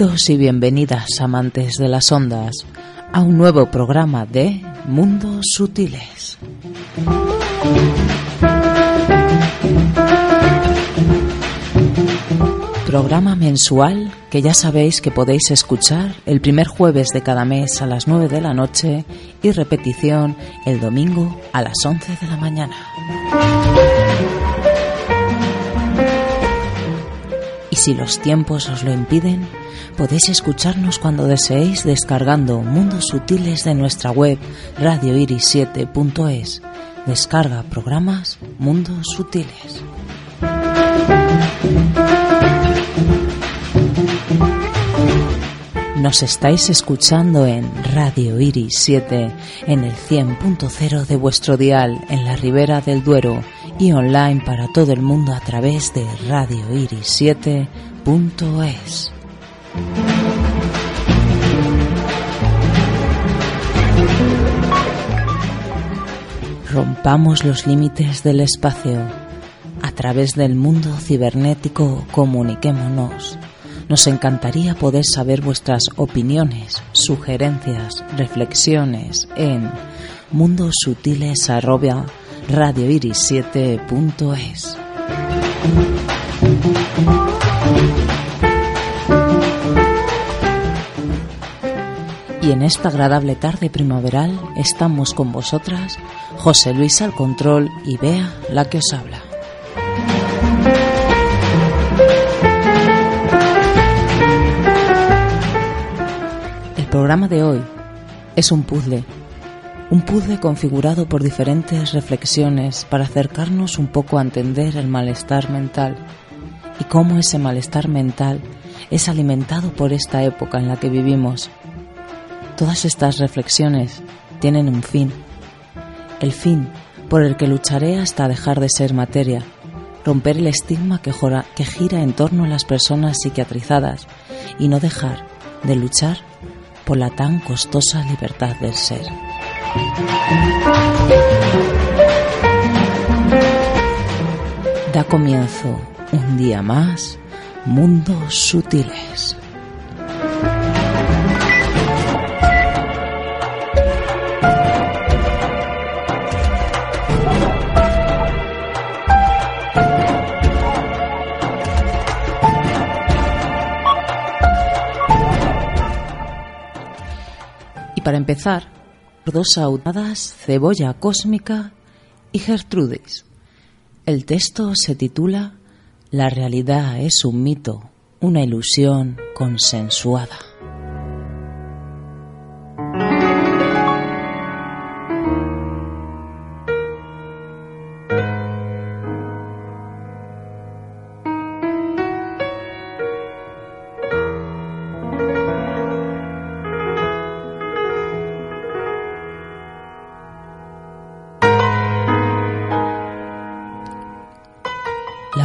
Y bienvenidas, amantes de las ondas, a un nuevo programa de Mundos Sutiles. Programa mensual que ya sabéis que podéis escuchar el primer jueves de cada mes a las 9 de la noche y repetición el domingo a las 11 de la mañana. Si los tiempos os lo impiden, podéis escucharnos cuando deseéis descargando Mundos Sutiles de nuestra web radioiris7.es. Descarga programas Mundos Sutiles. Nos estáis escuchando en Radio Iris 7 en el 100.0 de vuestro dial en la Ribera del Duero y online para todo el mundo a través de radioiris7.es. Rompamos los límites del espacio. A través del mundo cibernético comuniquémonos. Nos encantaría poder saber vuestras opiniones, sugerencias, reflexiones en mundosutiles@radioiris7.es. Y en esta agradable tarde primaveral estamos con vosotras José Luis al control y Bea la que os habla. El programa de hoy es un puzzle, un puzzle configurado por diferentes reflexiones para acercarnos un poco a entender el malestar mental y cómo ese malestar mental es alimentado por esta época en la que vivimos. Todas estas reflexiones tienen un fin, el fin por el que lucharé hasta dejar de ser materia, romper el estigma que, que gira en torno a las personas psiquiatrizadas y no dejar de luchar por la tan costosa libertad del ser. Da comienzo un día más Mundos Sutiles. Y para empezar, dos audadas, Cebolla Cósmica y Gertrudis. El texto se titula La realidad es un mito, una ilusión consensuada.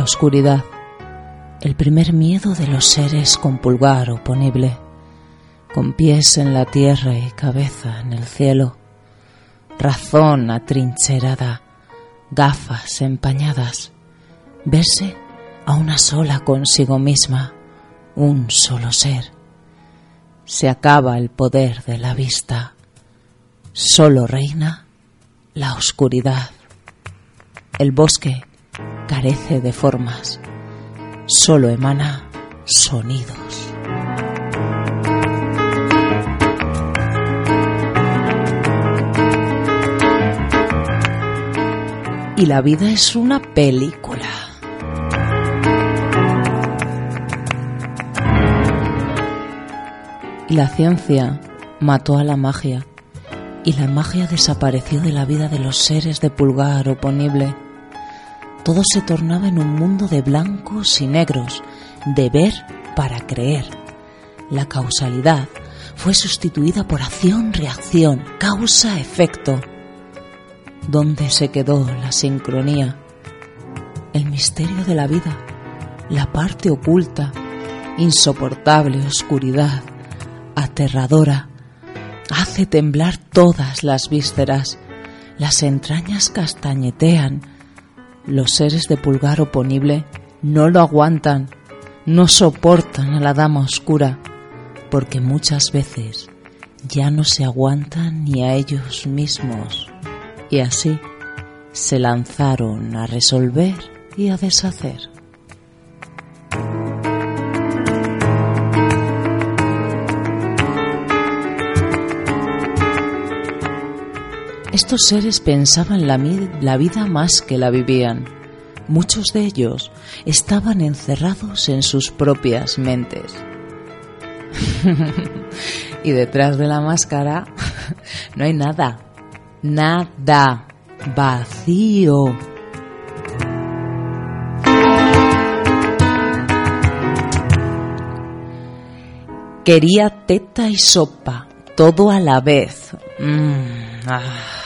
Oscuridad, el primer miedo de los seres con pulgar oponible, con pies en la tierra y cabeza en el cielo, razón atrincherada, gafas empañadas, verse a una sola consigo misma, un solo ser. Se acaba el poder de la vista, solo reina la oscuridad. El bosque carece de formas, solo emana sonidos. Y la vida es una película. La ciencia mató a la magia, y la magia desapareció de la vida de los seres de pulgar oponible todo se tornaba en un mundo de blancos y negros, de ver para creer. La causalidad fue sustituida por acción-reacción, causa-efecto. ¿Dónde se quedó la sincronía? El misterio de la vida, la parte oculta, insoportable oscuridad, aterradora, hace temblar todas las vísceras, las entrañas castañetean, los seres de pulgar oponible no lo aguantan, no soportan a la dama oscura, porque muchas veces ya no se aguantan ni a ellos mismos, y así se lanzaron a resolver y a deshacer. Estos seres pensaban la, vida más que la vivían. Muchos de ellos estaban encerrados en sus propias mentes. y detrás de la máscara no hay nada, nada, vacío. Quería teta y sopa, todo a la vez. Mm, ah.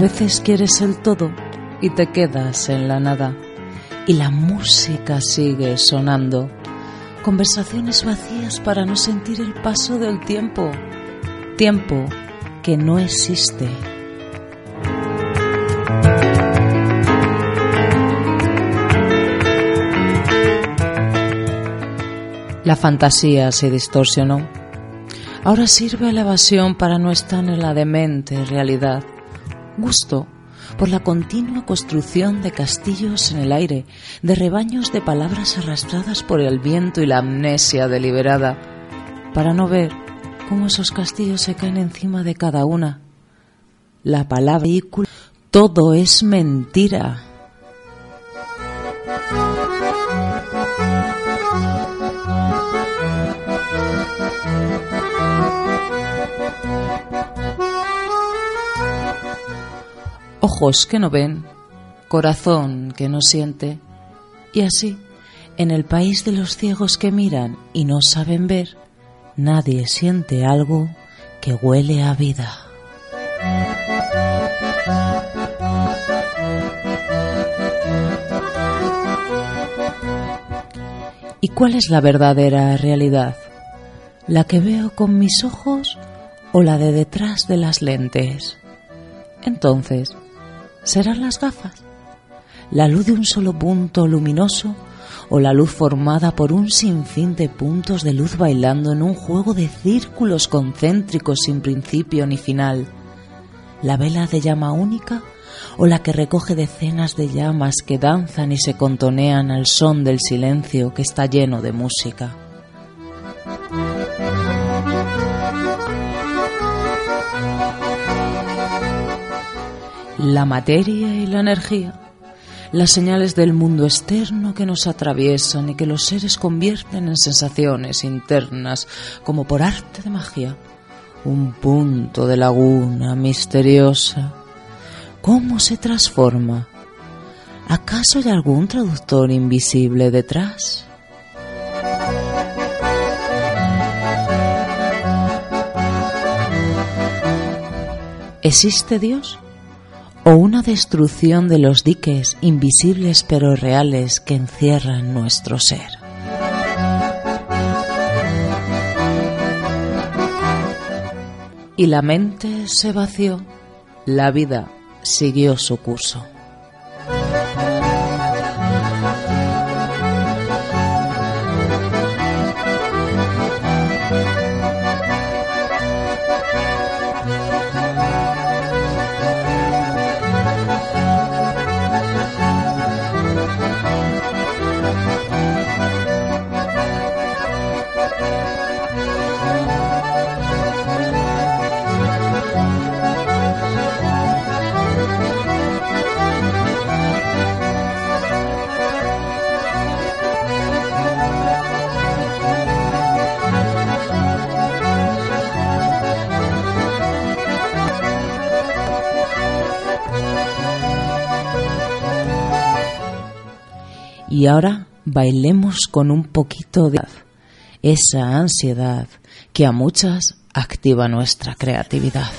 Veces quieres el todo y te quedas en la nada. Y la música sigue sonando. Conversaciones vacías para no sentir el paso del tiempo. Tiempo que no existe. La fantasía se distorsionó. Ahora sirve la evasión para no estar en la demente realidad gusto por la continua construcción de castillos en el aire, de rebaños de palabras arrastradas por el viento y la amnesia deliberada, para no ver cómo esos castillos se caen encima de cada una. La palabra vehículo, todo es mentira. Ojos que no ven, corazón que no siente, y así, en el país de los ciegos que miran y no saben ver, nadie siente algo que huele a vida. ¿Y cuál es la verdadera realidad? ¿La que veo con mis ojos o la de detrás de las lentes? Entonces, serán las gafas, la luz de un solo punto luminoso o la luz formada por un sinfín de puntos de luz bailando en un juego de círculos concéntricos sin principio ni final, la vela de llama única o la que recoge decenas de llamas que danzan y se contonean al son del silencio que está lleno de música. La materia y la energía, las señales del mundo externo que nos atraviesan y que los seres convierten en sensaciones internas como por arte de magia, un punto de laguna misteriosa. ¿Cómo se transforma? ¿Acaso hay algún traductor invisible detrás? ¿Existe Dios? O una destrucción de los diques invisibles pero reales que encierran nuestro ser. Y la mente se vació, la vida siguió su curso. Bailemos con un poquito de esa ansiedad que a muchas activa nuestra creatividad.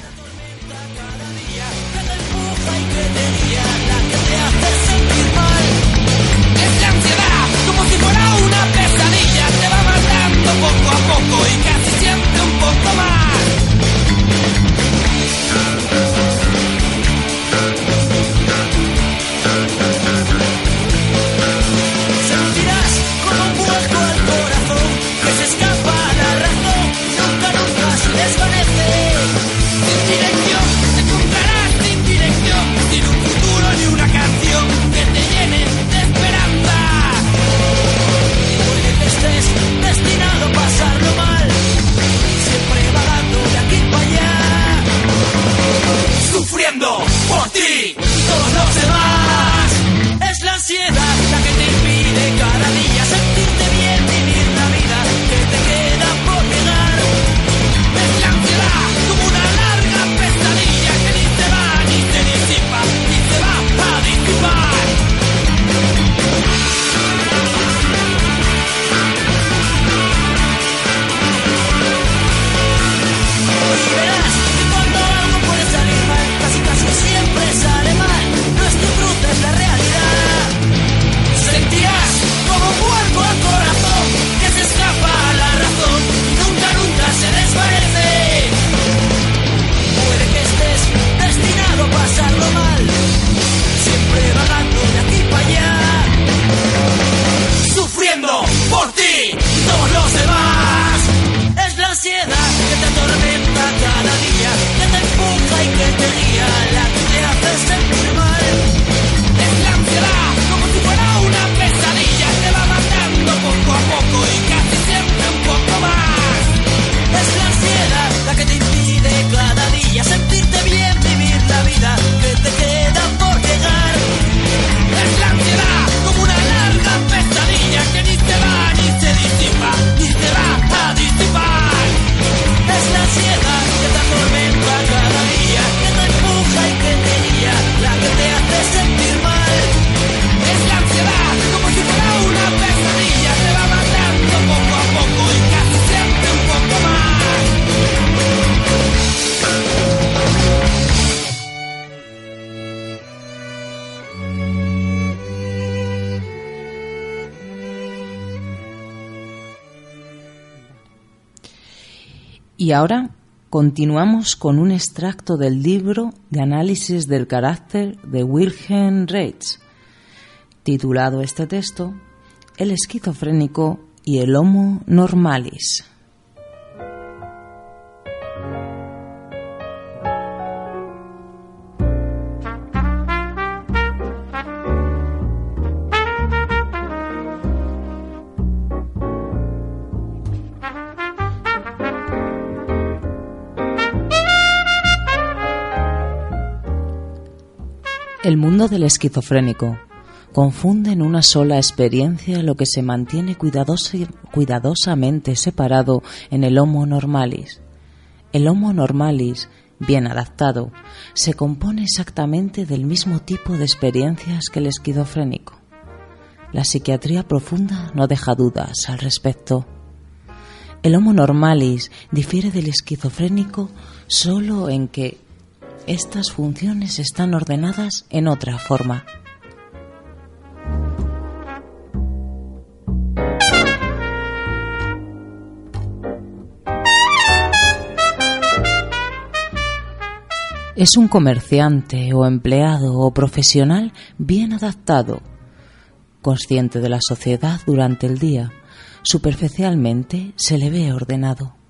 Y ahora continuamos con un extracto del libro de análisis del carácter de Wilhelm Reitz, titulado este texto El esquizofrénico y el Homo normalis. El mundo del esquizofrénico confunde en una sola experiencia lo que se mantiene cuidadosamente separado en el Homo normalis. El Homo normalis, bien adaptado, se compone exactamente del mismo tipo de experiencias que el esquizofrénico. La psiquiatría profunda no deja dudas al respecto. El Homo normalis difiere del esquizofrénico solo en que estas funciones están ordenadas en otra forma. Es un comerciante o empleado o profesional bien adaptado, consciente de la sociedad durante el día. Superficialmente se le ve ordenado.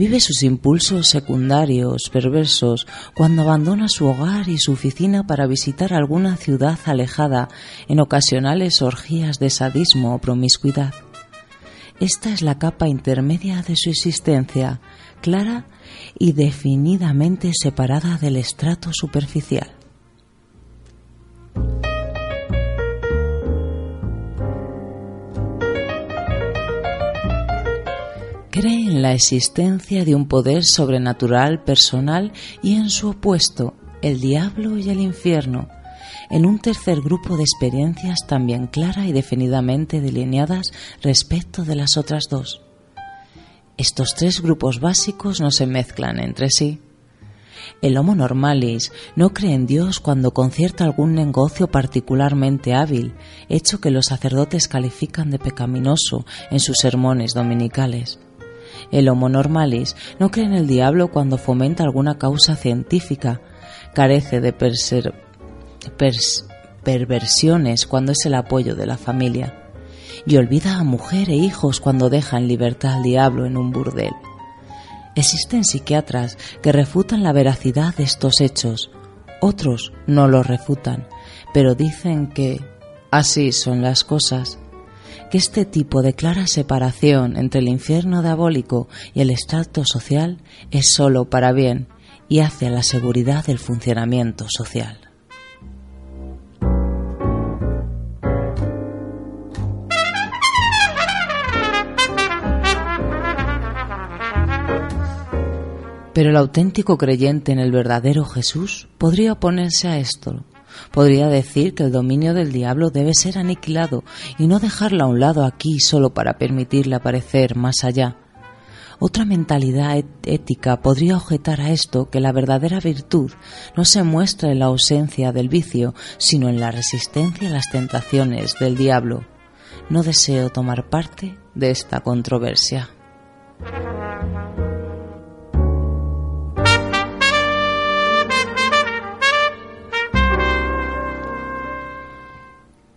Vive sus impulsos secundarios, perversos, cuando abandona su hogar y su oficina para visitar alguna ciudad alejada en ocasionales orgías de sadismo o promiscuidad. Esta es la capa intermedia de su existencia, clara y definidamente separada del estrato superficial. La existencia de un poder sobrenatural personal y en su opuesto, el diablo y el infierno, en un tercer grupo de experiencias también clara y definidamente delineadas respecto de las otras dos. Estos tres grupos básicos no se mezclan entre sí. El Homo normalis no cree en Dios cuando concierta algún negocio particularmente hábil, hecho que los sacerdotes califican de pecaminoso en sus sermones dominicales. El Homo normalis no cree en el diablo cuando fomenta alguna causa científica, carece de perversiones cuando es el apoyo de la familia, y olvida a mujer e hijos cuando deja en libertad al diablo en un burdel. Existen psiquiatras que refutan la veracidad de estos hechos, otros no los refutan, pero dicen que así son las cosas, que este tipo de clara separación entre el infierno diabólico y el estrato social es sólo para bien y hacia la seguridad del funcionamiento social. Pero el auténtico creyente en el verdadero Jesús podría oponerse a esto. Podría decir que el dominio del diablo debe ser aniquilado y no dejarlo a un lado aquí solo para permitirle aparecer más allá. Otra mentalidad ética podría objetar a esto que la verdadera virtud no se muestra en la ausencia del vicio, sino en la resistencia a las tentaciones del diablo. No deseo tomar parte de esta controversia.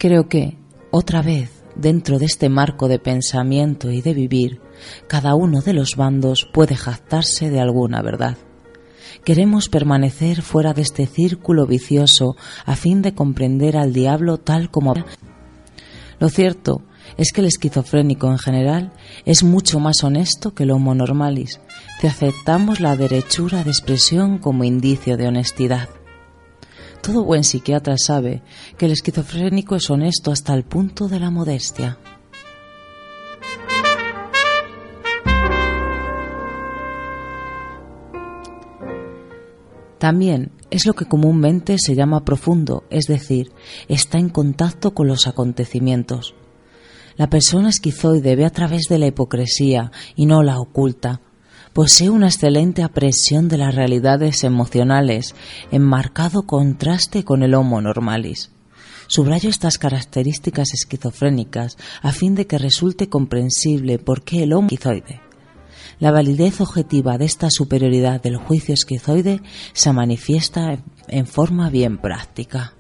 Creo que, otra vez, dentro de este marco de pensamiento y de vivir, cada uno de los bandos puede jactarse de alguna verdad. Queremos permanecer fuera de este círculo vicioso a fin de comprender al diablo tal como... Lo cierto es que el esquizofrénico en general es mucho más honesto que el homo normalis, si aceptamos la derechura de expresión como indicio de honestidad. Todo buen psiquiatra sabe que el esquizofrénico es honesto hasta el punto de la modestia. También es lo que comúnmente se llama profundo, es decir, está en contacto con los acontecimientos. La persona esquizoide ve a través de la hipocresía y no la oculta, posee una excelente apresión de las realidades emocionales, en marcado contraste con el Homo normalis. Subrayo estas características esquizofrénicas a fin de que resulte comprensible por qué el Homo esquizoide. La validez objetiva de esta superioridad del juicio esquizoide se manifiesta en forma bien práctica.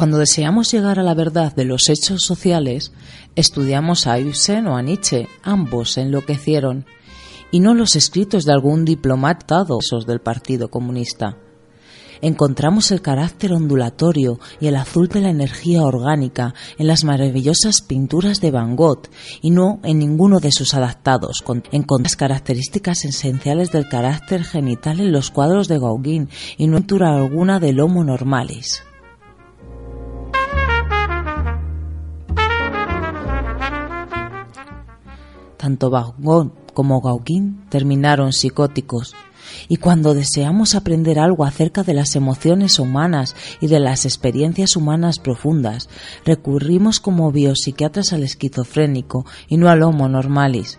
Cuando deseamos llegar a la verdad de los hechos sociales, estudiamos a Ibsen o a Nietzsche, ambos enloquecieron, y no los escritos de algún diplomatado del Partido Comunista. Encontramos el carácter ondulatorio y el azul de la energía orgánica en las maravillosas pinturas de Van Gogh y no en ninguno de sus adaptados. Encontramos las características esenciales del carácter genital en los cuadros de Gauguin y no en pintura alguna del Homo normalis. Tanto Van como Gauguin terminaron psicóticos. Y cuando deseamos aprender algo acerca de las emociones humanas y de las experiencias humanas profundas, recurrimos como biopsiquiatras al esquizofrénico y no al homo normalis.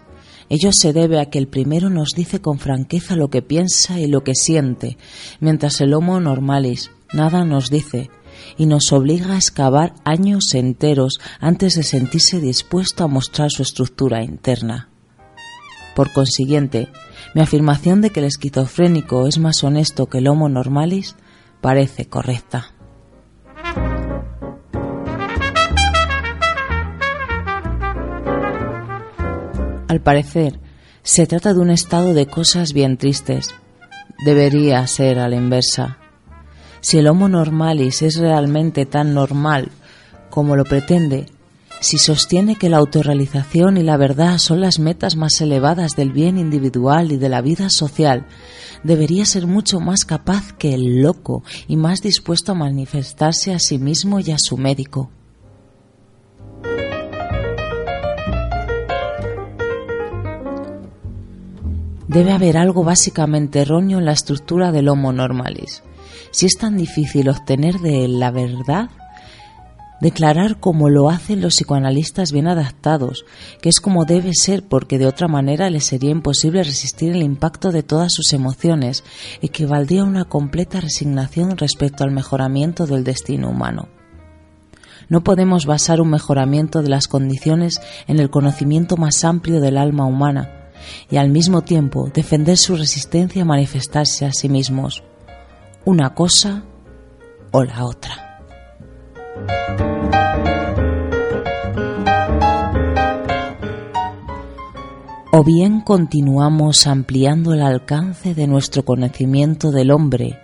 Ello se debe a que el primero nos dice con franqueza lo que piensa y lo que siente, mientras el homo normalis nada nos dice, y nos obliga a excavar años enteros antes de sentirse dispuesto a mostrar su estructura interna. Por consiguiente, mi afirmación de que el esquizofrénico es más honesto que el homo normalis parece correcta. Al parecer, se trata de un estado de cosas bien tristes. Debería ser a la inversa. Si el Homo normalis es realmente tan normal como lo pretende, si sostiene que la autorrealización y la verdad son las metas más elevadas del bien individual y de la vida social, debería ser mucho más capaz que el loco y más dispuesto a manifestarse a sí mismo y a su médico. debe haber algo básicamente erróneo en la estructura del Homo normalis. Si es tan difícil obtener de él la verdad, declarar como lo hacen los psicoanalistas bien adaptados, que es como debe ser porque de otra manera le sería imposible resistir el impacto de todas sus emociones, equivaldría a una completa resignación respecto al mejoramiento del destino humano. No podemos basar un mejoramiento de las condiciones en el conocimiento más amplio del alma humana y al mismo tiempo defender su resistencia a manifestarse a sí mismos. Una cosa o la otra. o bien continuamos ampliando el alcance de nuestro conocimiento del hombre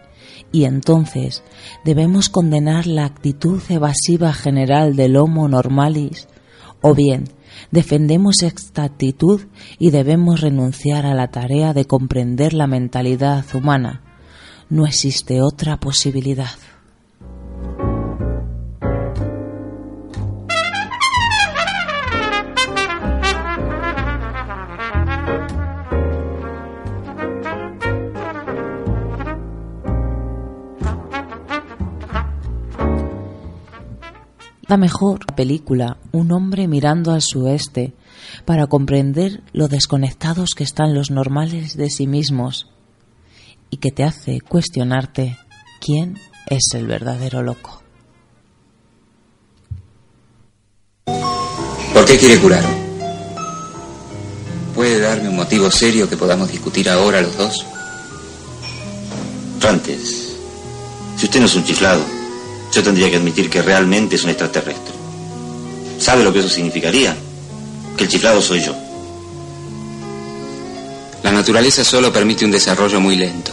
y entonces debemos condenar la actitud evasiva general del Homo normalis, o bien defendemos esta actitud y debemos renunciar a la tarea de comprender la mentalidad humana. No existe otra posibilidad. La mejor película Un hombre mirando al sueste para comprender lo desconectados que están los normales de sí mismos y que te hace cuestionarte quién es el verdadero loco. ¿Por qué quiere curar? ¿Puede darme un motivo serio que podamos discutir ahora los dos? Antes, si usted no es un chiflado, yo tendría que admitir que realmente es un extraterrestre. ¿Sabe lo que eso significaría? Que el chiflado soy yo. La naturaleza solo permite un desarrollo muy lento.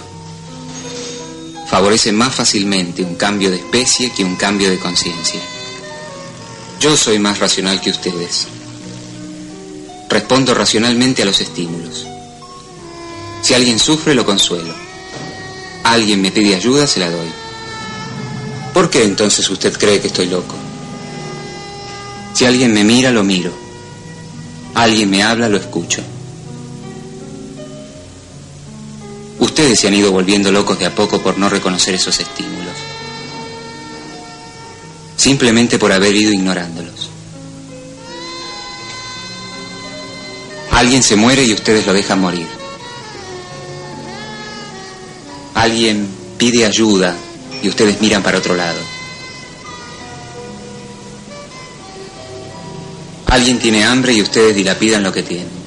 Favorece más fácilmente un cambio de especie que un cambio de conciencia. Yo soy más racional que ustedes. Respondo racionalmente a los estímulos. Si alguien sufre, lo consuelo. Alguien me pide ayuda, se la doy. ¿Por qué entonces usted cree que estoy loco? Si alguien me mira, lo miro. Alguien me habla, lo escucho. Ustedes se han ido volviendo locos de a poco por no reconocer esos estímulos. Simplemente por haber ido ignorándolos. Alguien se muere y ustedes lo dejan morir. Alguien pide ayuda y ustedes miran para otro lado. Alguien tiene hambre y ustedes dilapidan lo que tienen.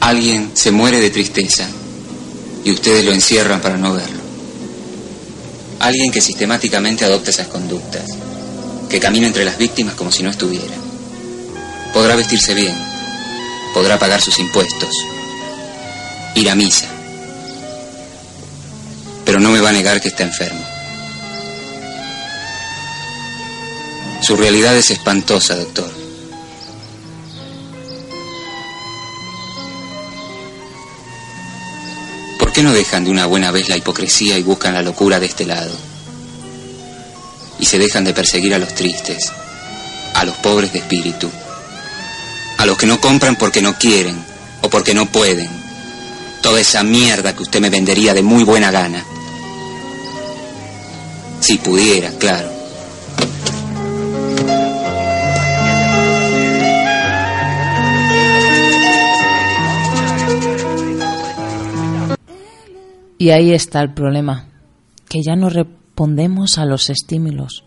Alguien se muere de tristeza y ustedes lo encierran para no verlo. Alguien que sistemáticamente adopta esas conductas, que camina entre las víctimas como si no estuviera. Podrá vestirse bien, podrá pagar sus impuestos, ir a misa, pero no me va a negar que está enfermo. Su realidad es espantosa, doctor. Qué no dejan de una buena vez la hipocresía y buscan la locura de este lado? Y se dejan de perseguir a los tristes, a los pobres de espíritu, a los que no compran porque no quieren o porque no pueden. Toda esa mierda que usted me vendería de muy buena gana. Si pudiera, claro. Y ahí está el problema, que ya no respondemos a los estímulos.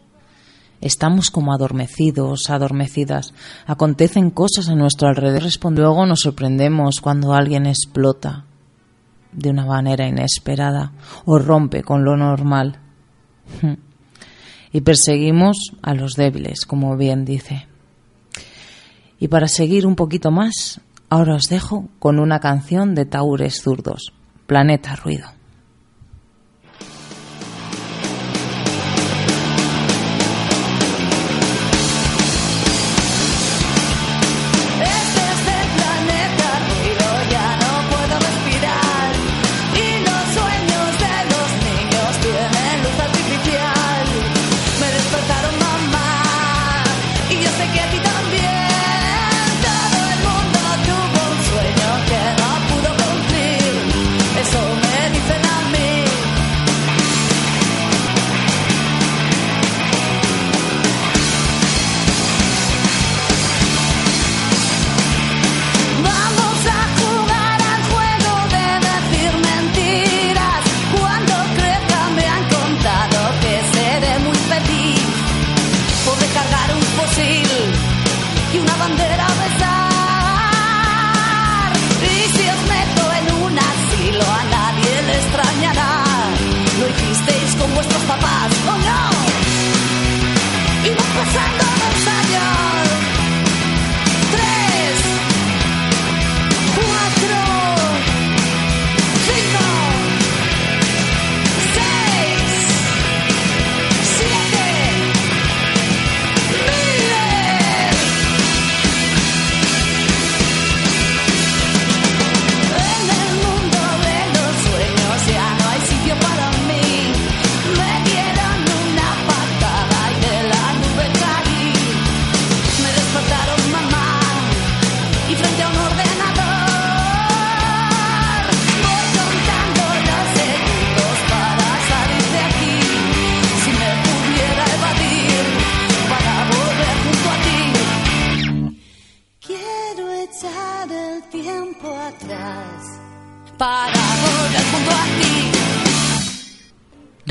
Estamos como adormecidos, adormecidas. Acontecen cosas a nuestro alrededor. Luego nos sorprendemos cuando alguien explota de una manera inesperada o rompe con lo normal. Y perseguimos a los débiles, como bien dice. Y para seguir un poquito más, ahora os dejo con una canción de Taures Zurdos, Planeta Ruido.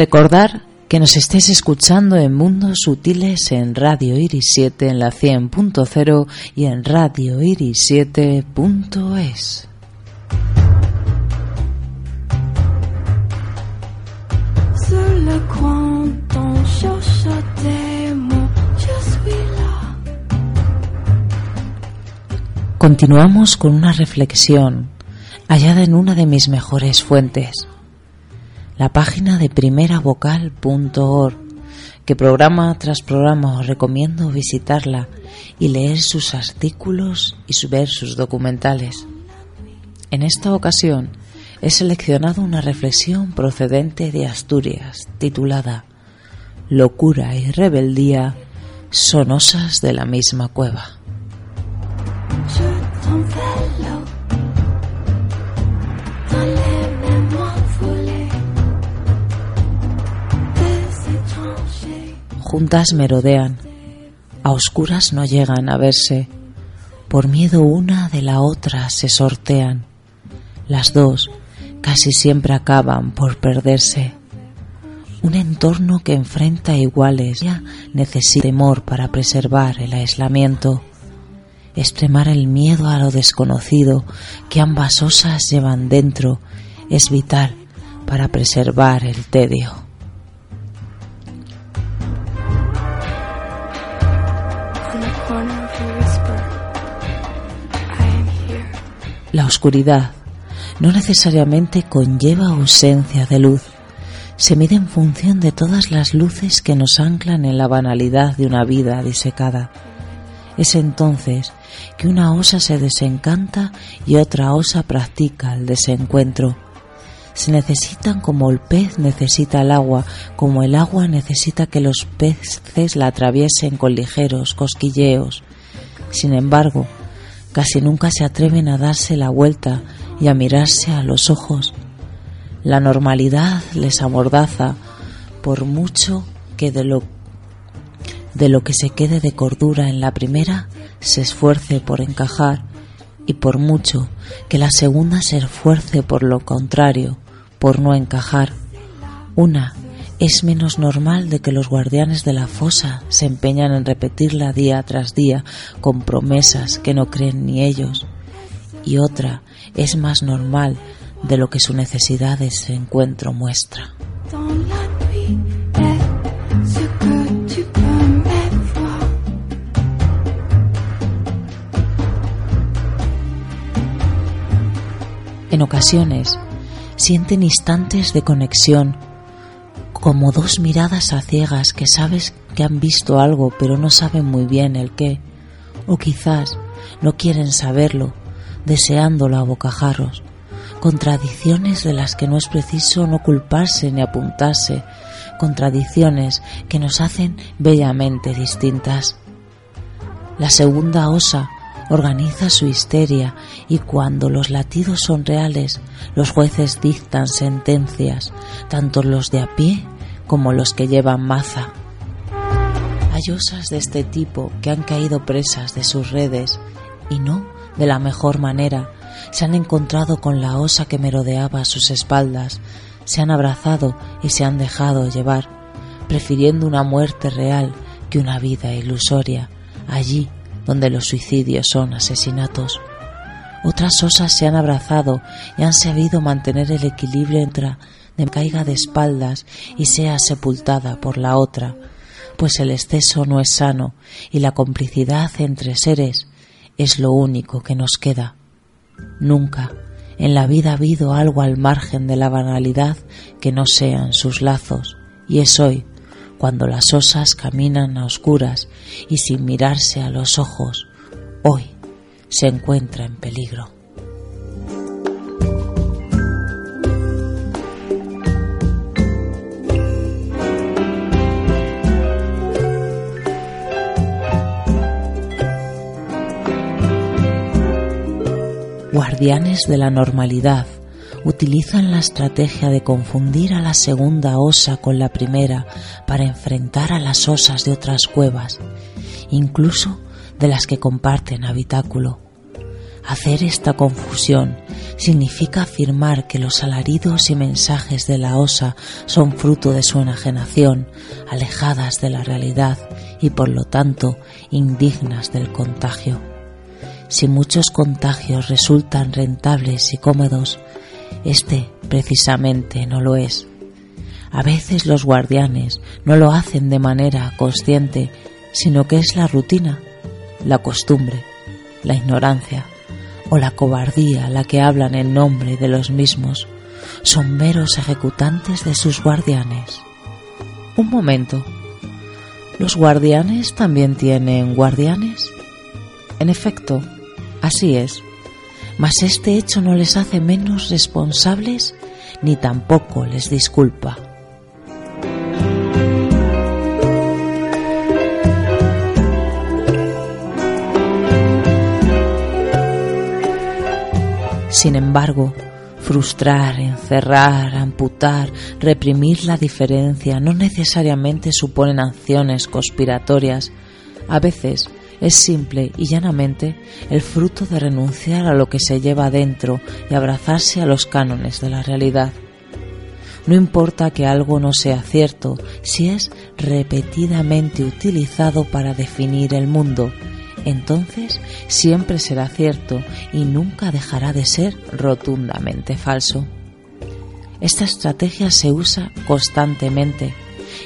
Recordar que nos estés escuchando en Mundos Sutiles en Radio Iris 7 en la 100.0 y en Radio Iris 7.es. Continuamos con una reflexión hallada en una de mis mejores fuentes, la página de primeravocal.org, que programa tras programa os recomiendo visitarla y leer sus artículos y ver sus documentales. En esta ocasión he seleccionado una reflexión procedente de Asturias titulada Locura y rebeldía son osas de la misma cueva. Juntas merodean, a oscuras no llegan a verse, por miedo una de la otra se sortean, las dos casi siempre acaban por perderse. Un entorno que enfrenta iguales ya necesita temor para preservar el aislamiento, extremar el miedo a lo desconocido que ambas osas llevan dentro es vital para preservar el tedio. La oscuridad no necesariamente conlleva ausencia de luz. Se mide en función de todas las luces que nos anclan en la banalidad de una vida disecada. Es entonces que una osa se desencanta y otra osa practica el desencuentro. Se necesitan como el pez necesita el agua, como el agua necesita que los peces la atraviesen con ligeros cosquilleos. Sin embargo, casi nunca se atreven a darse la vuelta y a mirarse a los ojos. La normalidad les amordaza por mucho que de lo, de lo que se quede de cordura en la primera se esfuerce por encajar y por mucho que la segunda se esfuerce por lo contrario, por no encajar. Una es menos normal de que los guardianes de la fosa se empeñan en repetirla día tras día con promesas que no creen ni ellos. Y otra es más normal de lo que su necesidad de ese encuentro muestra. En ocasiones sienten instantes de conexión como dos miradas a ciegas que sabes que han visto algo pero no saben muy bien el qué, o quizás no quieren saberlo, deseándolo a bocajarros, contradicciones de las que no es preciso no culparse ni apuntarse, contradicciones que nos hacen bellamente distintas. La segunda osa organiza su histeria y cuando los latidos son reales, los jueces dictan sentencias, tanto los de a pie como los que llevan maza. Hay osas de este tipo que han caído presas de sus redes y no de la mejor manera. Se han encontrado con la osa que merodeaba a sus espaldas, se han abrazado y se han dejado llevar, prefiriendo una muerte real que una vida ilusoria, allí donde los suicidios son asesinatos. Otras osas se han abrazado y han sabido mantener el equilibrio entre caiga de espaldas y sea sepultada por la otra, pues el exceso no es sano y la complicidad entre seres es lo único que nos queda. Nunca en la vida ha habido algo al margen de la banalidad que no sean sus lazos, y es hoy cuando las osas caminan a oscuras y sin mirarse a los ojos, hoy se encuentra en peligro. Guardianes de la normalidad utilizan la estrategia de confundir a la segunda osa con la primera para enfrentar a las osas de otras cuevas, incluso de las que comparten habitáculo. Hacer esta confusión significa afirmar que los alaridos y mensajes de la osa son fruto de su enajenación, alejadas de la realidad y por lo tanto indignas del contagio. Si muchos contagios resultan rentables y cómodos, este precisamente no lo es. A veces los guardianes no lo hacen de manera consciente, sino que es la rutina, la costumbre, la ignorancia o la cobardía la que hablan en nombre de los mismos. Son meros ejecutantes de sus guardianes. Un momento. ¿Los guardianes también tienen guardianes? En efecto, así es. Mas este hecho no les hace menos responsables ni tampoco les disculpa. Sin embargo, frustrar, encerrar, amputar, reprimir la diferencia no necesariamente suponen acciones conspiratorias. A veces es simple y llanamente el fruto de renunciar a lo que se lleva dentro y abrazarse a los cánones de la realidad. No importa que algo no sea cierto si es repetidamente utilizado para definir el mundo, entonces siempre será cierto y nunca dejará de ser rotundamente falso. Esta estrategia se usa constantemente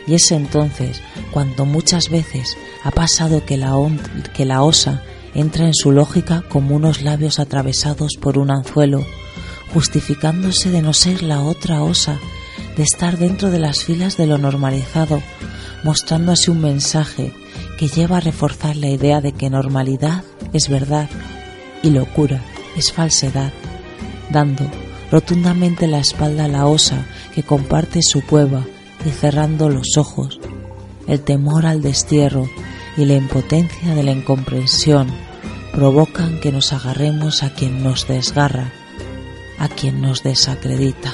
y es entonces cuando muchas veces ha pasado que la, osa entra en su lógica como unos labios atravesados por un anzuelo, justificándose de no ser la otra osa, de estar dentro de las filas de lo normalizado, mostrando así un mensaje que lleva a reforzar la idea de que normalidad es verdad y locura es falsedad, dando rotundamente la espalda a la osa que comparte su cueva y cerrando los ojos. El temor al destierro y la impotencia de la incomprensión provocan que nos agarremos a quien nos desgarra, a quien nos desacredita.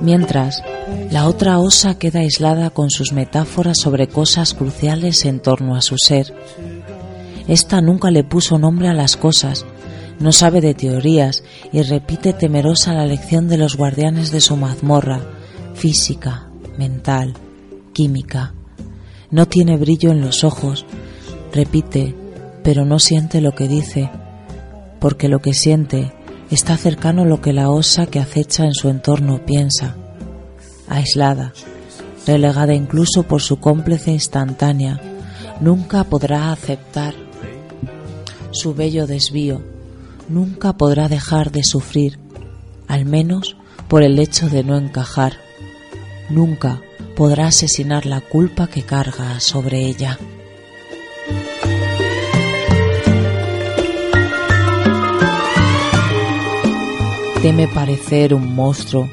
Mientras, la otra osa queda aislada con sus metáforas sobre cosas cruciales en torno a su ser. Esta nunca le puso nombre a las cosas, no sabe de teorías y repite temerosa la lección de los guardianes de su mazmorra, física, mental, química. No tiene brillo en los ojos, repite, pero no siente lo que dice, porque lo que siente está cercano a lo que la osa que acecha en su entorno piensa. Aislada, relegada incluso por su cómplice instantánea, nunca podrá aceptar su bello desvío, nunca podrá dejar de sufrir, al menos por el hecho de no encajar, nunca podrá asesinar la culpa que carga sobre ella. Teme parecer un monstruo,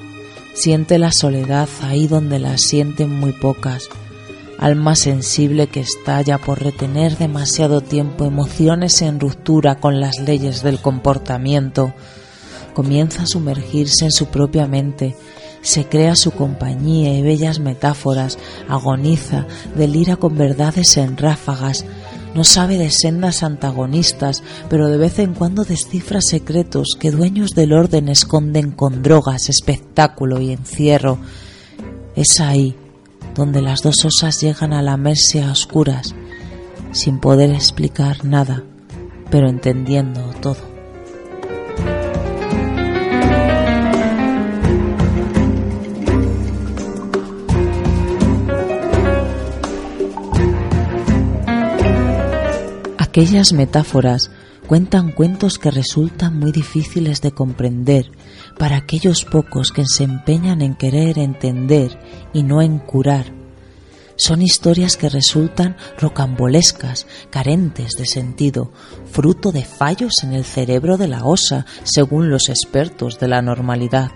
siente la soledad ahí donde la sienten muy pocas, alma sensible que estalla por retener demasiado tiempo emociones en ruptura con las leyes del comportamiento, comienza a sumergirse en su propia mente, se crea su compañía y bellas metáforas, agoniza, delira con verdades en ráfagas, no sabe de sendas antagonistas, pero de vez en cuando descifra secretos que dueños del orden esconden con drogas, espectáculo y encierro. Es ahí donde las dos osas llegan a lamerse a oscuras, sin poder explicar nada, pero entendiendo todo. Aquellas metáforas cuentan cuentos que resultan muy difíciles de comprender para aquellos pocos que se empeñan en querer entender y no en curar. Son historias que resultan rocambolescas, carentes de sentido, fruto de fallos en el cerebro de la osa, según los expertos de la normalidad.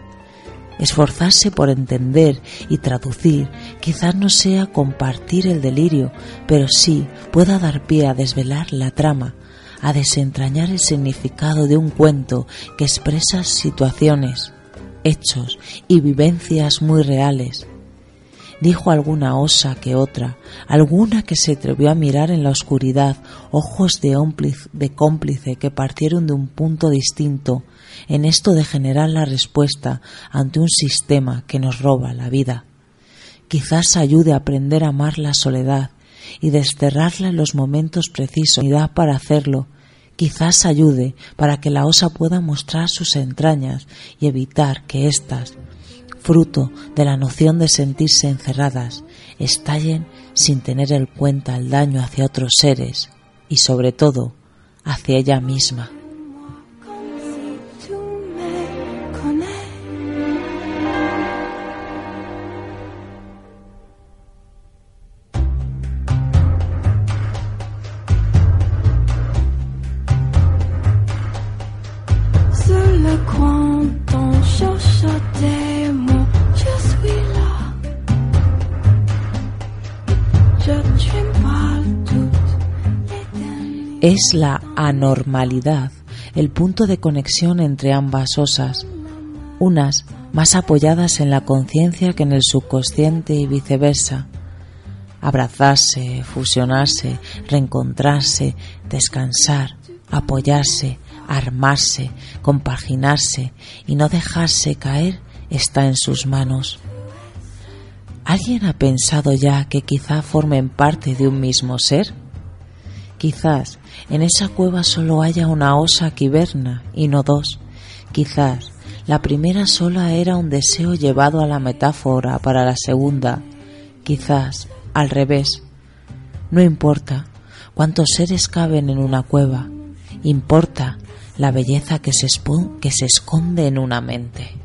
Esforzarse por entender y traducir quizás no sea compartir el delirio, pero sí pueda dar pie a desvelar la trama, a desentrañar el significado de un cuento que expresa situaciones, hechos y vivencias muy reales. Dijo alguna osa que otra, alguna que se atrevió a mirar en la oscuridad, ojos de, cómplice que partieron de un punto distinto, en esto de generar la respuesta ante un sistema que nos roba la vida. Quizás ayude a aprender a amar la soledad y desterrarla en los momentos precisos para hacerlo. Quizás ayude para que la osa pueda mostrar sus entrañas y evitar que éstas, fruto de la noción de sentirse encerradas, estallen sin tener en cuenta el daño hacia otros seres y sobre todo hacia ella misma. Es la anormalidad el punto de conexión entre ambas osas, unas más apoyadas en la conciencia que en el subconsciente y viceversa. Abrazarse, fusionarse, reencontrarse, descansar, apoyarse, armarse, compaginarse y no dejarse caer está en sus manos. ¿Alguien ha pensado ya que quizá formen parte de un mismo ser? Quizás en esa cueva solo haya una osa que y no dos. Quizás la primera sola era un deseo llevado a la metáfora para la segunda. Quizás al revés. No importa cuántos seres caben en una cueva. Importa la belleza que se esconde en una mente.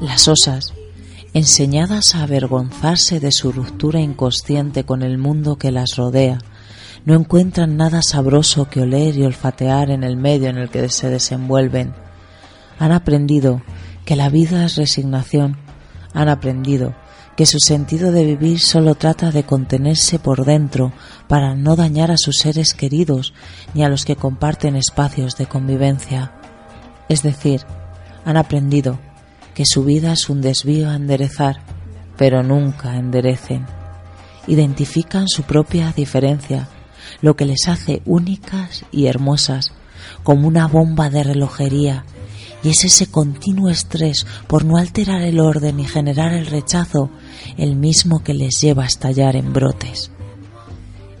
Las osas, enseñadas a avergonzarse de su ruptura inconsciente con el mundo que las rodea, no encuentran nada sabroso que oler y olfatear en el medio en el que se desenvuelven. Han aprendido que la vida es resignación, han aprendido que su sentido de vivir solo trata de contenerse por dentro para no dañar a sus seres queridos ni a los que comparten espacios de convivencia. Es decir, han aprendido que su vida es un desvío a enderezar, pero nunca enderecen. Identifican su propia diferencia, lo que les hace únicas y hermosas, como una bomba de relojería, y es ese continuo estrés por no alterar el orden y generar el rechazo el mismo que les lleva a estallar en brotes.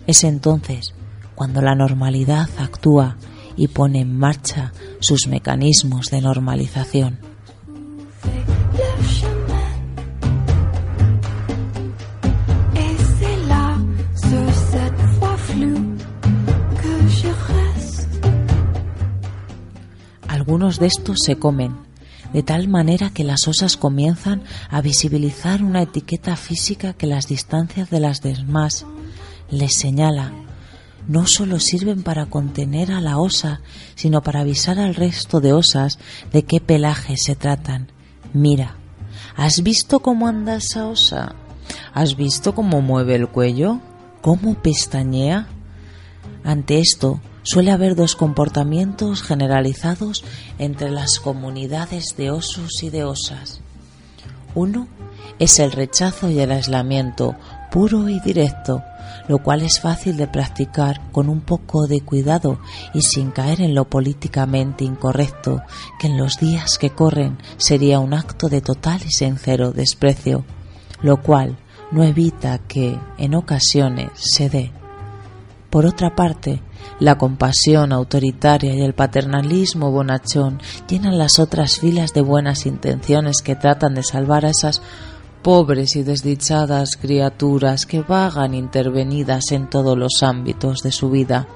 Es entonces cuando la normalidad actúa y pone en marcha sus mecanismos de normalización. Algunos de estos se comen, de tal manera que las osas comienzan a visibilizar una etiqueta física que las distancias de las demás les señala. No solo sirven para contener a la osa, sino para avisar al resto de osas de qué pelaje se tratan. Mira, ¿has visto cómo anda esa osa? ¿Has visto cómo mueve el cuello? ¿Cómo pestañea? Ante esto, suele haber dos comportamientos generalizados entre las comunidades de osos y de osas. Uno es el rechazo y el aislamiento puro y directo, lo cual es fácil de practicar con un poco de cuidado y sin caer en lo políticamente incorrecto, que en los días que corren sería un acto de total y sincero desprecio, lo cual no evita que, en ocasiones, se dé. Por otra parte, la compasión autoritaria y el paternalismo bonachón llenan las otras filas de buenas intenciones que tratan de salvar a esas pobres y desdichadas criaturas que vagan intervenidas en todos los ámbitos de su vida.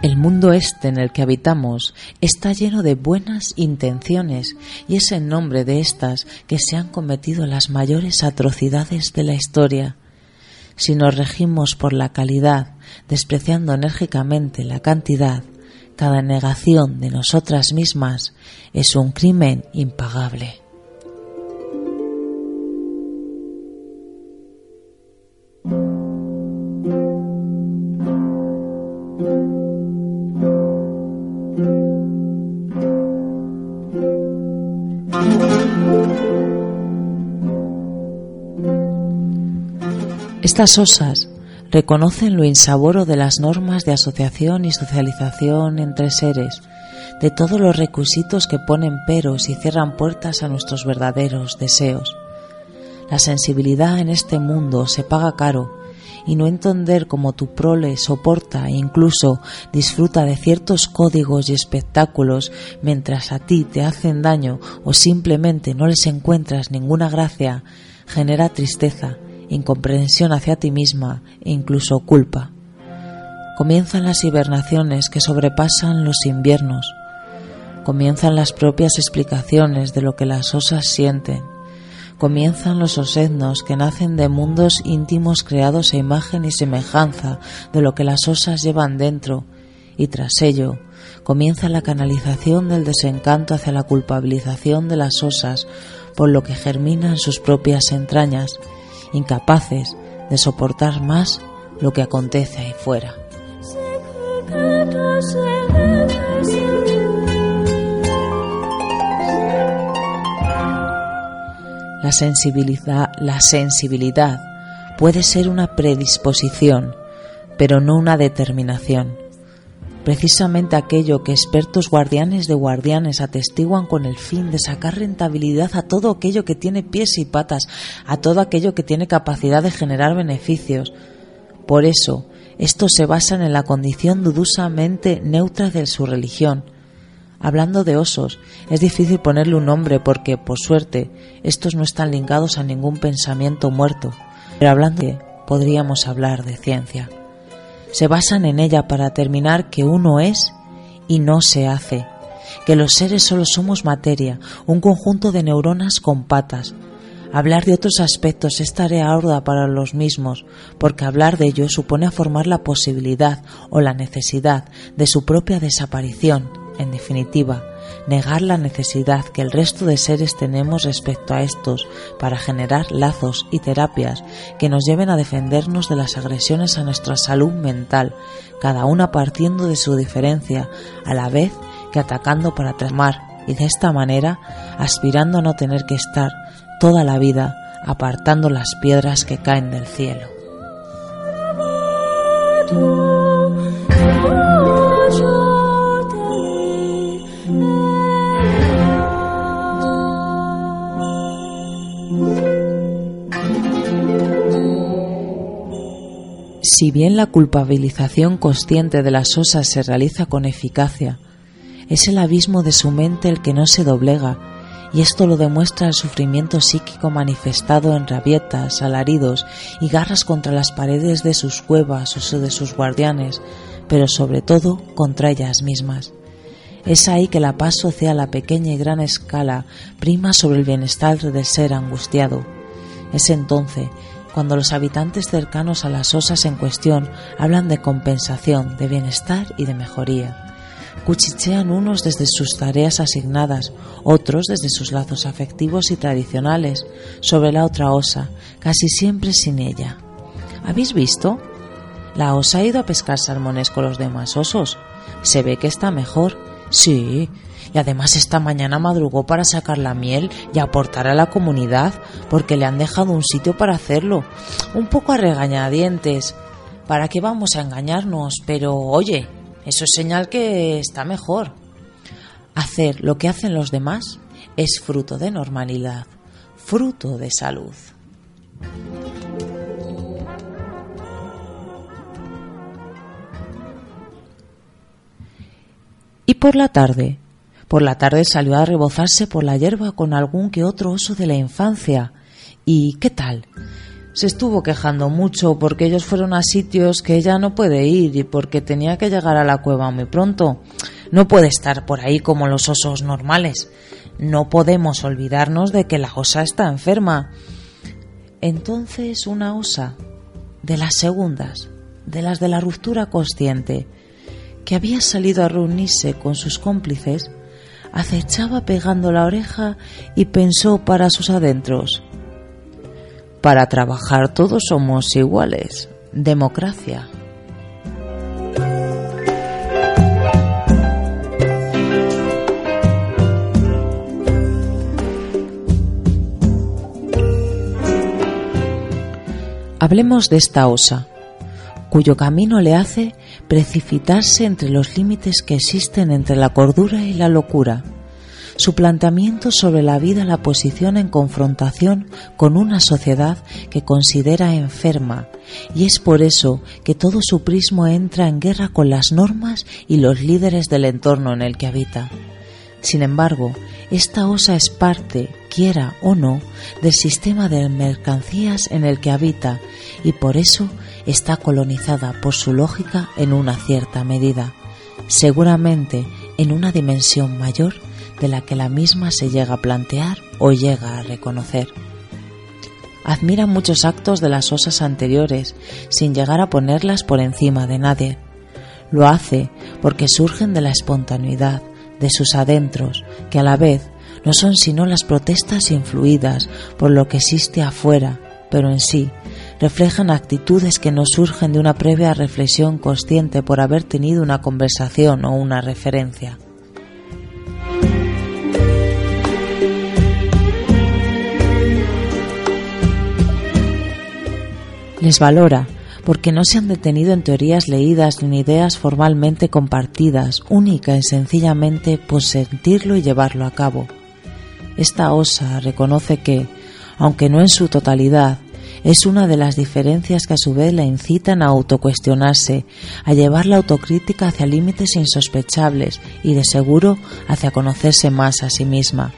El mundo este en el que habitamos está lleno de buenas intenciones y es en nombre de estas que se han cometido las mayores atrocidades de la historia. Si nos regimos por la calidad, despreciando enérgicamente la cantidad, cada negación de nosotras mismas es un crimen impagable. Estas osas reconocen lo insaboro de las normas de asociación y socialización entre seres, de todos los requisitos que ponen peros y cierran puertas a nuestros verdaderos deseos. La sensibilidad en este mundo se paga caro y no entender cómo tu prole soporta e incluso disfruta de ciertos códigos y espectáculos mientras a ti te hacen daño o simplemente no les encuentras ninguna gracia, genera tristeza incomprensión hacia ti misma e incluso culpa. Comienzan las hibernaciones que sobrepasan los inviernos. Comienzan las propias explicaciones de lo que las osas sienten. Comienzan los osednos que nacen de mundos íntimos creados a imagen y semejanza de lo que las osas llevan dentro, y tras ello comienza la canalización del desencanto hacia la culpabilización de las osas por lo que germina en sus propias entrañas incapaces de soportar más lo que acontece ahí fuera. La sensibilidad, la sensibilidad puede ser una predisposición, pero no una determinación precisamente aquello que expertos guardianes de guardianes atestiguan con el fin de sacar rentabilidad a todo aquello que tiene pies y patas, a todo aquello que tiene capacidad de generar beneficios. Por eso, estos se basan en la condición dudosamente neutra de su religión. Hablando de osos, es difícil ponerle un nombre porque, por suerte, estos no están linkados a ningún pensamiento muerto. Pero hablando de, podríamos hablar de ciencia se basan en ella para terminar que uno es y no se hace, que los seres solo somos materia, un conjunto de neuronas con patas. Hablar de otros aspectos es tarea ardua para los mismos, porque hablar de ello supone formar la posibilidad o la necesidad de su propia desaparición, en definitiva, negar la necesidad que el resto de seres tenemos respecto a estos para generar lazos y terapias que nos lleven a defendernos de las agresiones a nuestra salud mental, cada una partiendo de su diferencia, a la vez que atacando para tramar y de esta manera aspirando a no tener que estar toda la vida apartando las piedras que caen del cielo. Si bien la culpabilización consciente de las osas se realiza con eficacia, es el abismo de su mente el que no se doblega, y esto lo demuestra el sufrimiento psíquico manifestado en rabietas, alaridos y garras contra las paredes de sus cuevas o de sus guardianes, pero sobre todo contra ellas mismas. Es ahí que la paz social a pequeña y gran escala prima sobre el bienestar del ser angustiado. Es entonces cuando los habitantes cercanos a las osas en cuestión hablan de compensación, de bienestar y de mejoría. Cuchichean unos desde sus tareas asignadas, otros desde sus lazos afectivos y tradicionales, sobre la otra osa, casi siempre sin ella. ¿Habéis visto? La osa ha ido a pescar salmones con los demás osos. Se ve que está mejor. Sí, y además esta mañana madrugó para sacar la miel y aportar a la comunidad porque le han dejado un sitio para hacerlo. Un poco a regañadientes. ¿Para qué vamos a engañarnos? Pero oye, eso es señal que está mejor. Hacer lo que hacen los demás es fruto de normalidad, fruto de salud. Y por la tarde, por la tarde salió a rebozarse por la hierba con algún que otro oso de la infancia. ¿Y qué tal? Se estuvo quejando mucho porque ellos fueron a sitios que ella no puede ir y porque tenía que llegar a la cueva muy pronto. No puede estar por ahí como los osos normales. No podemos olvidarnos de que la osa está enferma. Entonces una osa, de las segundas, de las de la ruptura consciente, que había salido a reunirse con sus cómplices, acechaba pegando la oreja y pensó para sus adentros. Para trabajar todos somos iguales. Democracia. Hablemos de esta osa, cuyo camino le hace precipitarse entre los límites que existen entre la cordura y la locura. Su planteamiento sobre la vida la posiciona en confrontación con una sociedad que considera enferma, y es por eso que todo su prismo entra en guerra con las normas y los líderes del entorno en el que habita. Sin embargo, esta osa es parte, quiera o no, del sistema de mercancías en el que habita y por eso está colonizada por su lógica en una cierta medida, seguramente en una dimensión mayor de la que la misma se llega a plantear o llega a reconocer. Admira muchos actos de las osas anteriores sin llegar a ponerlas por encima de nadie. Lo hace porque surgen de la espontaneidad, de sus adentros, que a la vez no son sino las protestas influidas por lo que existe afuera, pero en sí reflejan actitudes que no surgen de una previa reflexión consciente por haber tenido una conversación o una referencia. Les valora porque no se han detenido en teorías leídas ni ideas formalmente compartidas, única y sencillamente por sentirlo y llevarlo a cabo. Esta osa reconoce que, aunque no en su totalidad, es una de las diferencias que a su vez la incitan a autocuestionarse, a llevar la autocrítica hacia límites insospechables y de seguro hacia conocerse más a sí misma.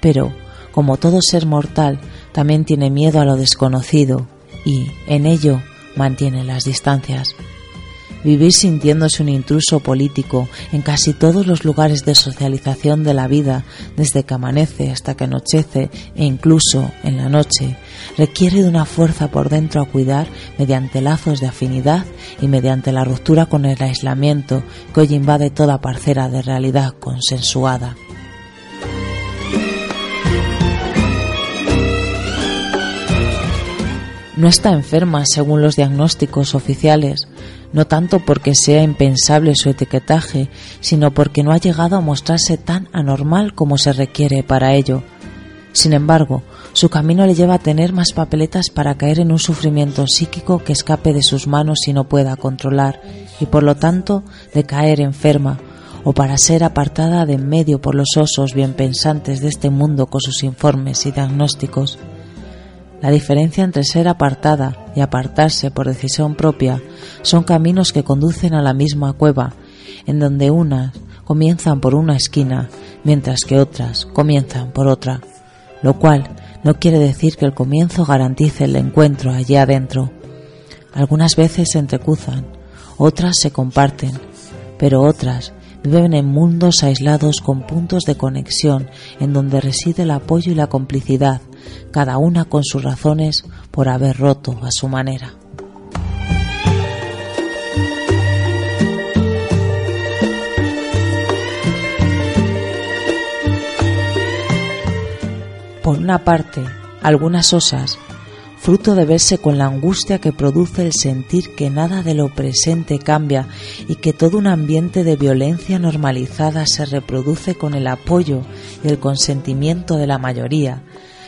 Pero, como todo ser mortal, también tiene miedo a lo desconocido y, en ello, mantiene las distancias. Vivir sintiéndose un intruso político en casi todos los lugares de socialización de la vida, desde que amanece hasta que anochece e incluso en la noche, requiere de una fuerza por dentro a cuidar mediante lazos de afinidad y mediante la ruptura con el aislamiento que hoy invade toda parcera de realidad consensuada. No está enferma según los diagnósticos oficiales, no tanto porque sea impensable su etiquetaje, sino porque no ha llegado a mostrarse tan anormal como se requiere para ello. Sin embargo, su camino le lleva a tener más papeletas para caer en un sufrimiento psíquico que escape de sus manos y no pueda controlar, y por lo tanto de caer enferma, o para ser apartada de en medio por los osos bien pensantes de este mundo con sus informes y diagnósticos. La diferencia entre ser apartada y apartarse por decisión propia son caminos que conducen a la misma cueva, en donde unas comienzan por una esquina, mientras que otras comienzan por otra, lo cual no quiere decir que el comienzo garantice el encuentro allí adentro. Algunas veces se entrecuzan, otras se comparten, pero otras viven en mundos aislados con puntos de conexión en donde reside el apoyo y la complicidad, cada una con sus razones por haber roto a su manera. Por una parte, algunas osas fruto de verse con la angustia que produce el sentir que nada de lo presente cambia y que todo un ambiente de violencia normalizada se reproduce con el apoyo y el consentimiento de la mayoría.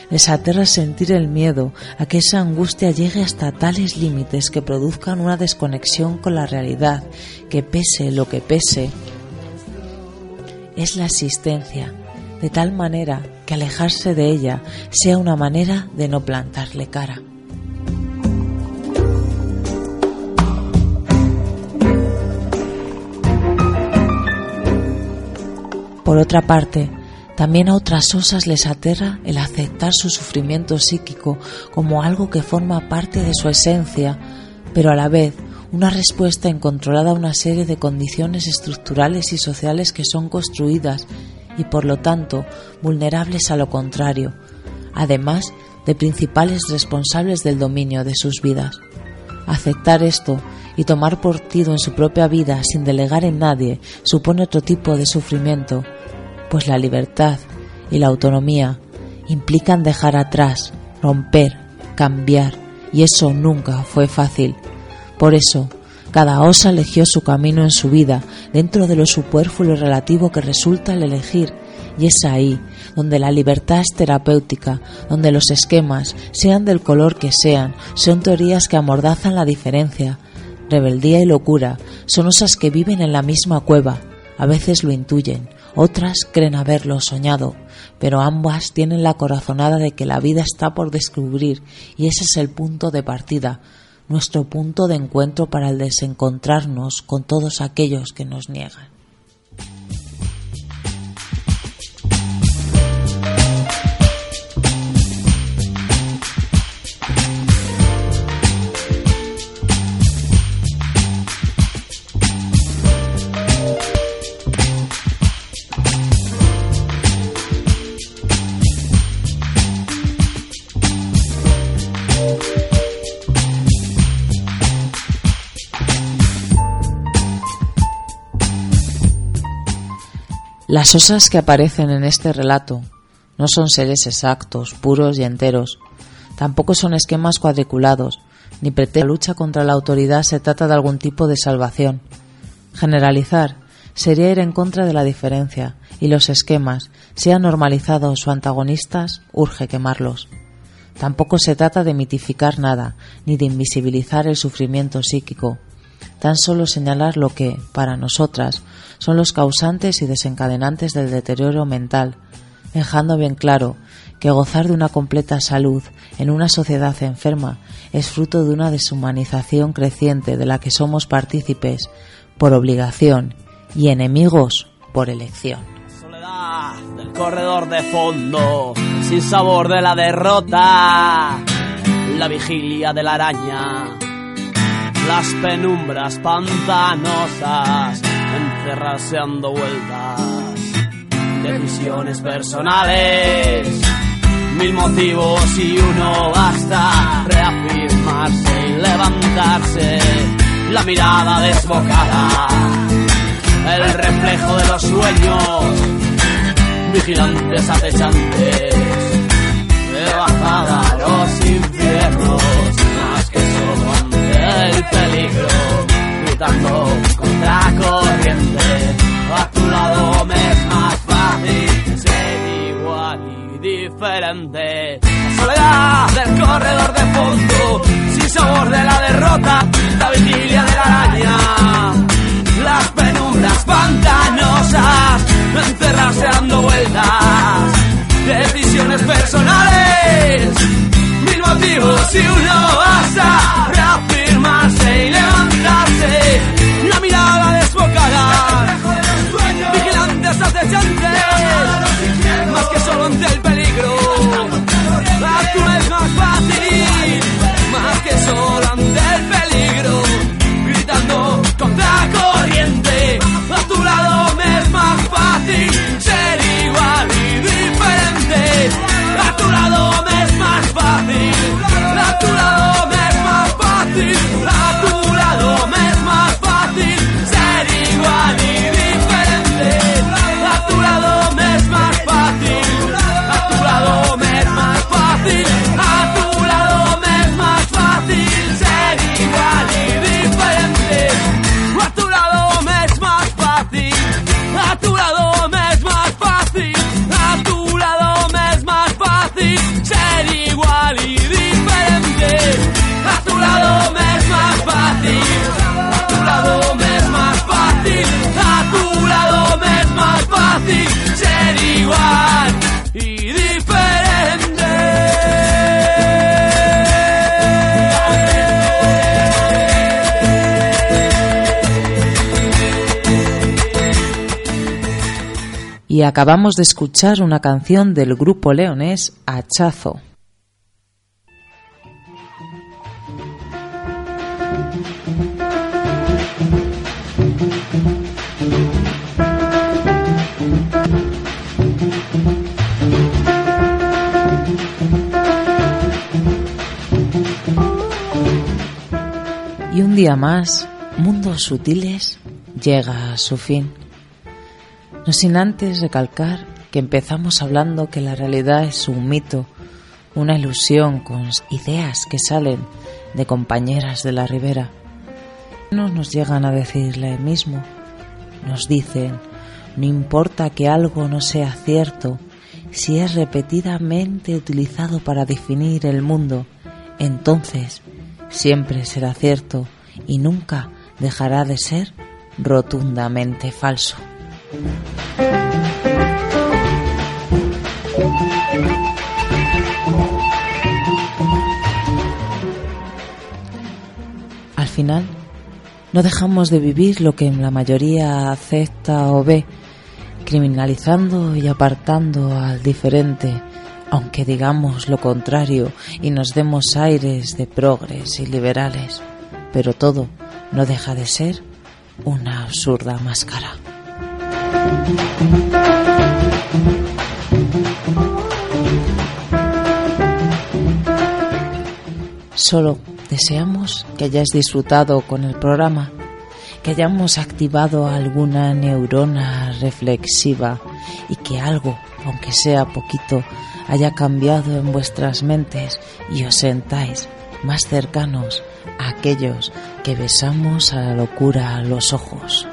Les aterra sentir el miedo a que esa angustia llegue hasta tales límites que produzcan una desconexión con la realidad, que pese lo que pese, es la existencia, de tal manera que alejarse de ella sea una manera de no plantarle cara. Por otra parte, también a otras osas les aterra el aceptar su sufrimiento psíquico como algo que forma parte de su esencia, pero a la vez una respuesta incontrolada a una serie de condiciones estructurales y sociales que son construidas y por lo tanto vulnerables a lo contrario, además de principales responsables del dominio de sus vidas. Aceptar esto y tomar partido en su propia vida sin delegar en nadie supone otro tipo de sufrimiento, pues la libertad y la autonomía implican dejar atrás, romper, cambiar, y eso nunca fue fácil. Por eso, cada osa eligió su camino en su vida, dentro de lo superfluo y relativo que resulta el elegir, y es ahí donde la libertad es terapéutica, donde los esquemas, sean del color que sean, son teorías que amordazan la diferencia. Rebeldía y locura son osas que viven en la misma cueva, a veces lo intuyen, otras creen haberlo soñado, pero ambas tienen la corazonada de que la vida está por descubrir y ese es el punto de partida, nuestro punto de encuentro para el desencontrarnos con todos aquellos que nos niegan. Las osas que aparecen en este relato no son seres exactos, puros y enteros. Tampoco son esquemas cuadriculados, ni pretende la lucha contra la autoridad se trata de algún tipo de salvación. Generalizar sería ir en contra de la diferencia, y los esquemas, sean normalizados o antagonistas, urge quemarlos. Tampoco se trata de mitificar nada, ni de invisibilizar el sufrimiento psíquico, tan solo señalar lo que, para nosotras, son los causantes y desencadenantes del deterioro mental, dejando bien claro que gozar de una completa salud en una sociedad enferma es fruto de una deshumanización creciente de la que somos partícipes por obligación y enemigos por elección. Del corredor de fondo, sin sabor de la derrota, la vigilia de la araña las penumbras pantanosas, encerrarse dando vueltas, decisiones personales, mil motivos y uno basta, reafirmarse y levantarse, la mirada desbocada, el reflejo de los sueños, vigilantes acechantes, de bajada a los infiernos el peligro, gritando contra corriente. A tu lado me es más fácil ser igual y diferente. La soledad del corredor de fondo, sin sabor de la derrota, la vigilia de la araña. Las penumbras pantanosas, encerrarse dando vueltas, decisiones personales, mil motivos y uno basta vigilantes acechantes, más que solo ante el peligro, actuar es más fácil, más que solo y acabamos de escuchar una canción del grupo leonés Hachazo. día más, Mundos Sutiles llega a su fin. No sin antes recalcar que empezamos hablando que la realidad es un mito, una ilusión con ideas que salen de compañeras de la ribera. No nos llegan a decir lo mismo. Nos dicen, no importa que algo no sea cierto, si es repetidamente utilizado para definir el mundo, entonces siempre será cierto y nunca dejará de ser rotundamente falso. Al final, no dejamos de vivir lo que la mayoría acepta o ve, criminalizando y apartando al diferente, aunque digamos lo contrario y nos demos aires de progres y liberales, pero todo no deja de ser una absurda máscara. Solo deseamos que hayáis disfrutado con el programa, que hayamos activado alguna neurona reflexiva y que algo, aunque sea poquito, haya cambiado en vuestras mentes y os sentáis más cercanos a aquellos que besamos a la locura los ojos.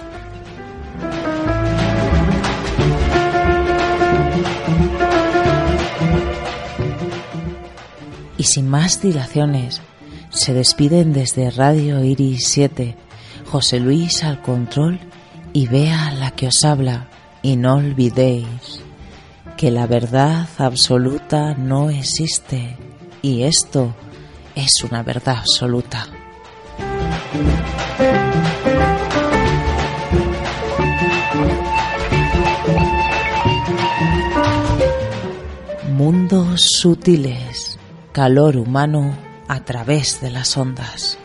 Sin más dilaciones, se despiden desde Radio Iris 7, José Luis al control y vea la que os habla, y no olvidéis que la verdad absoluta no existe, y esto es una verdad absoluta. Mundos sutiles, calor humano a través de las ondas.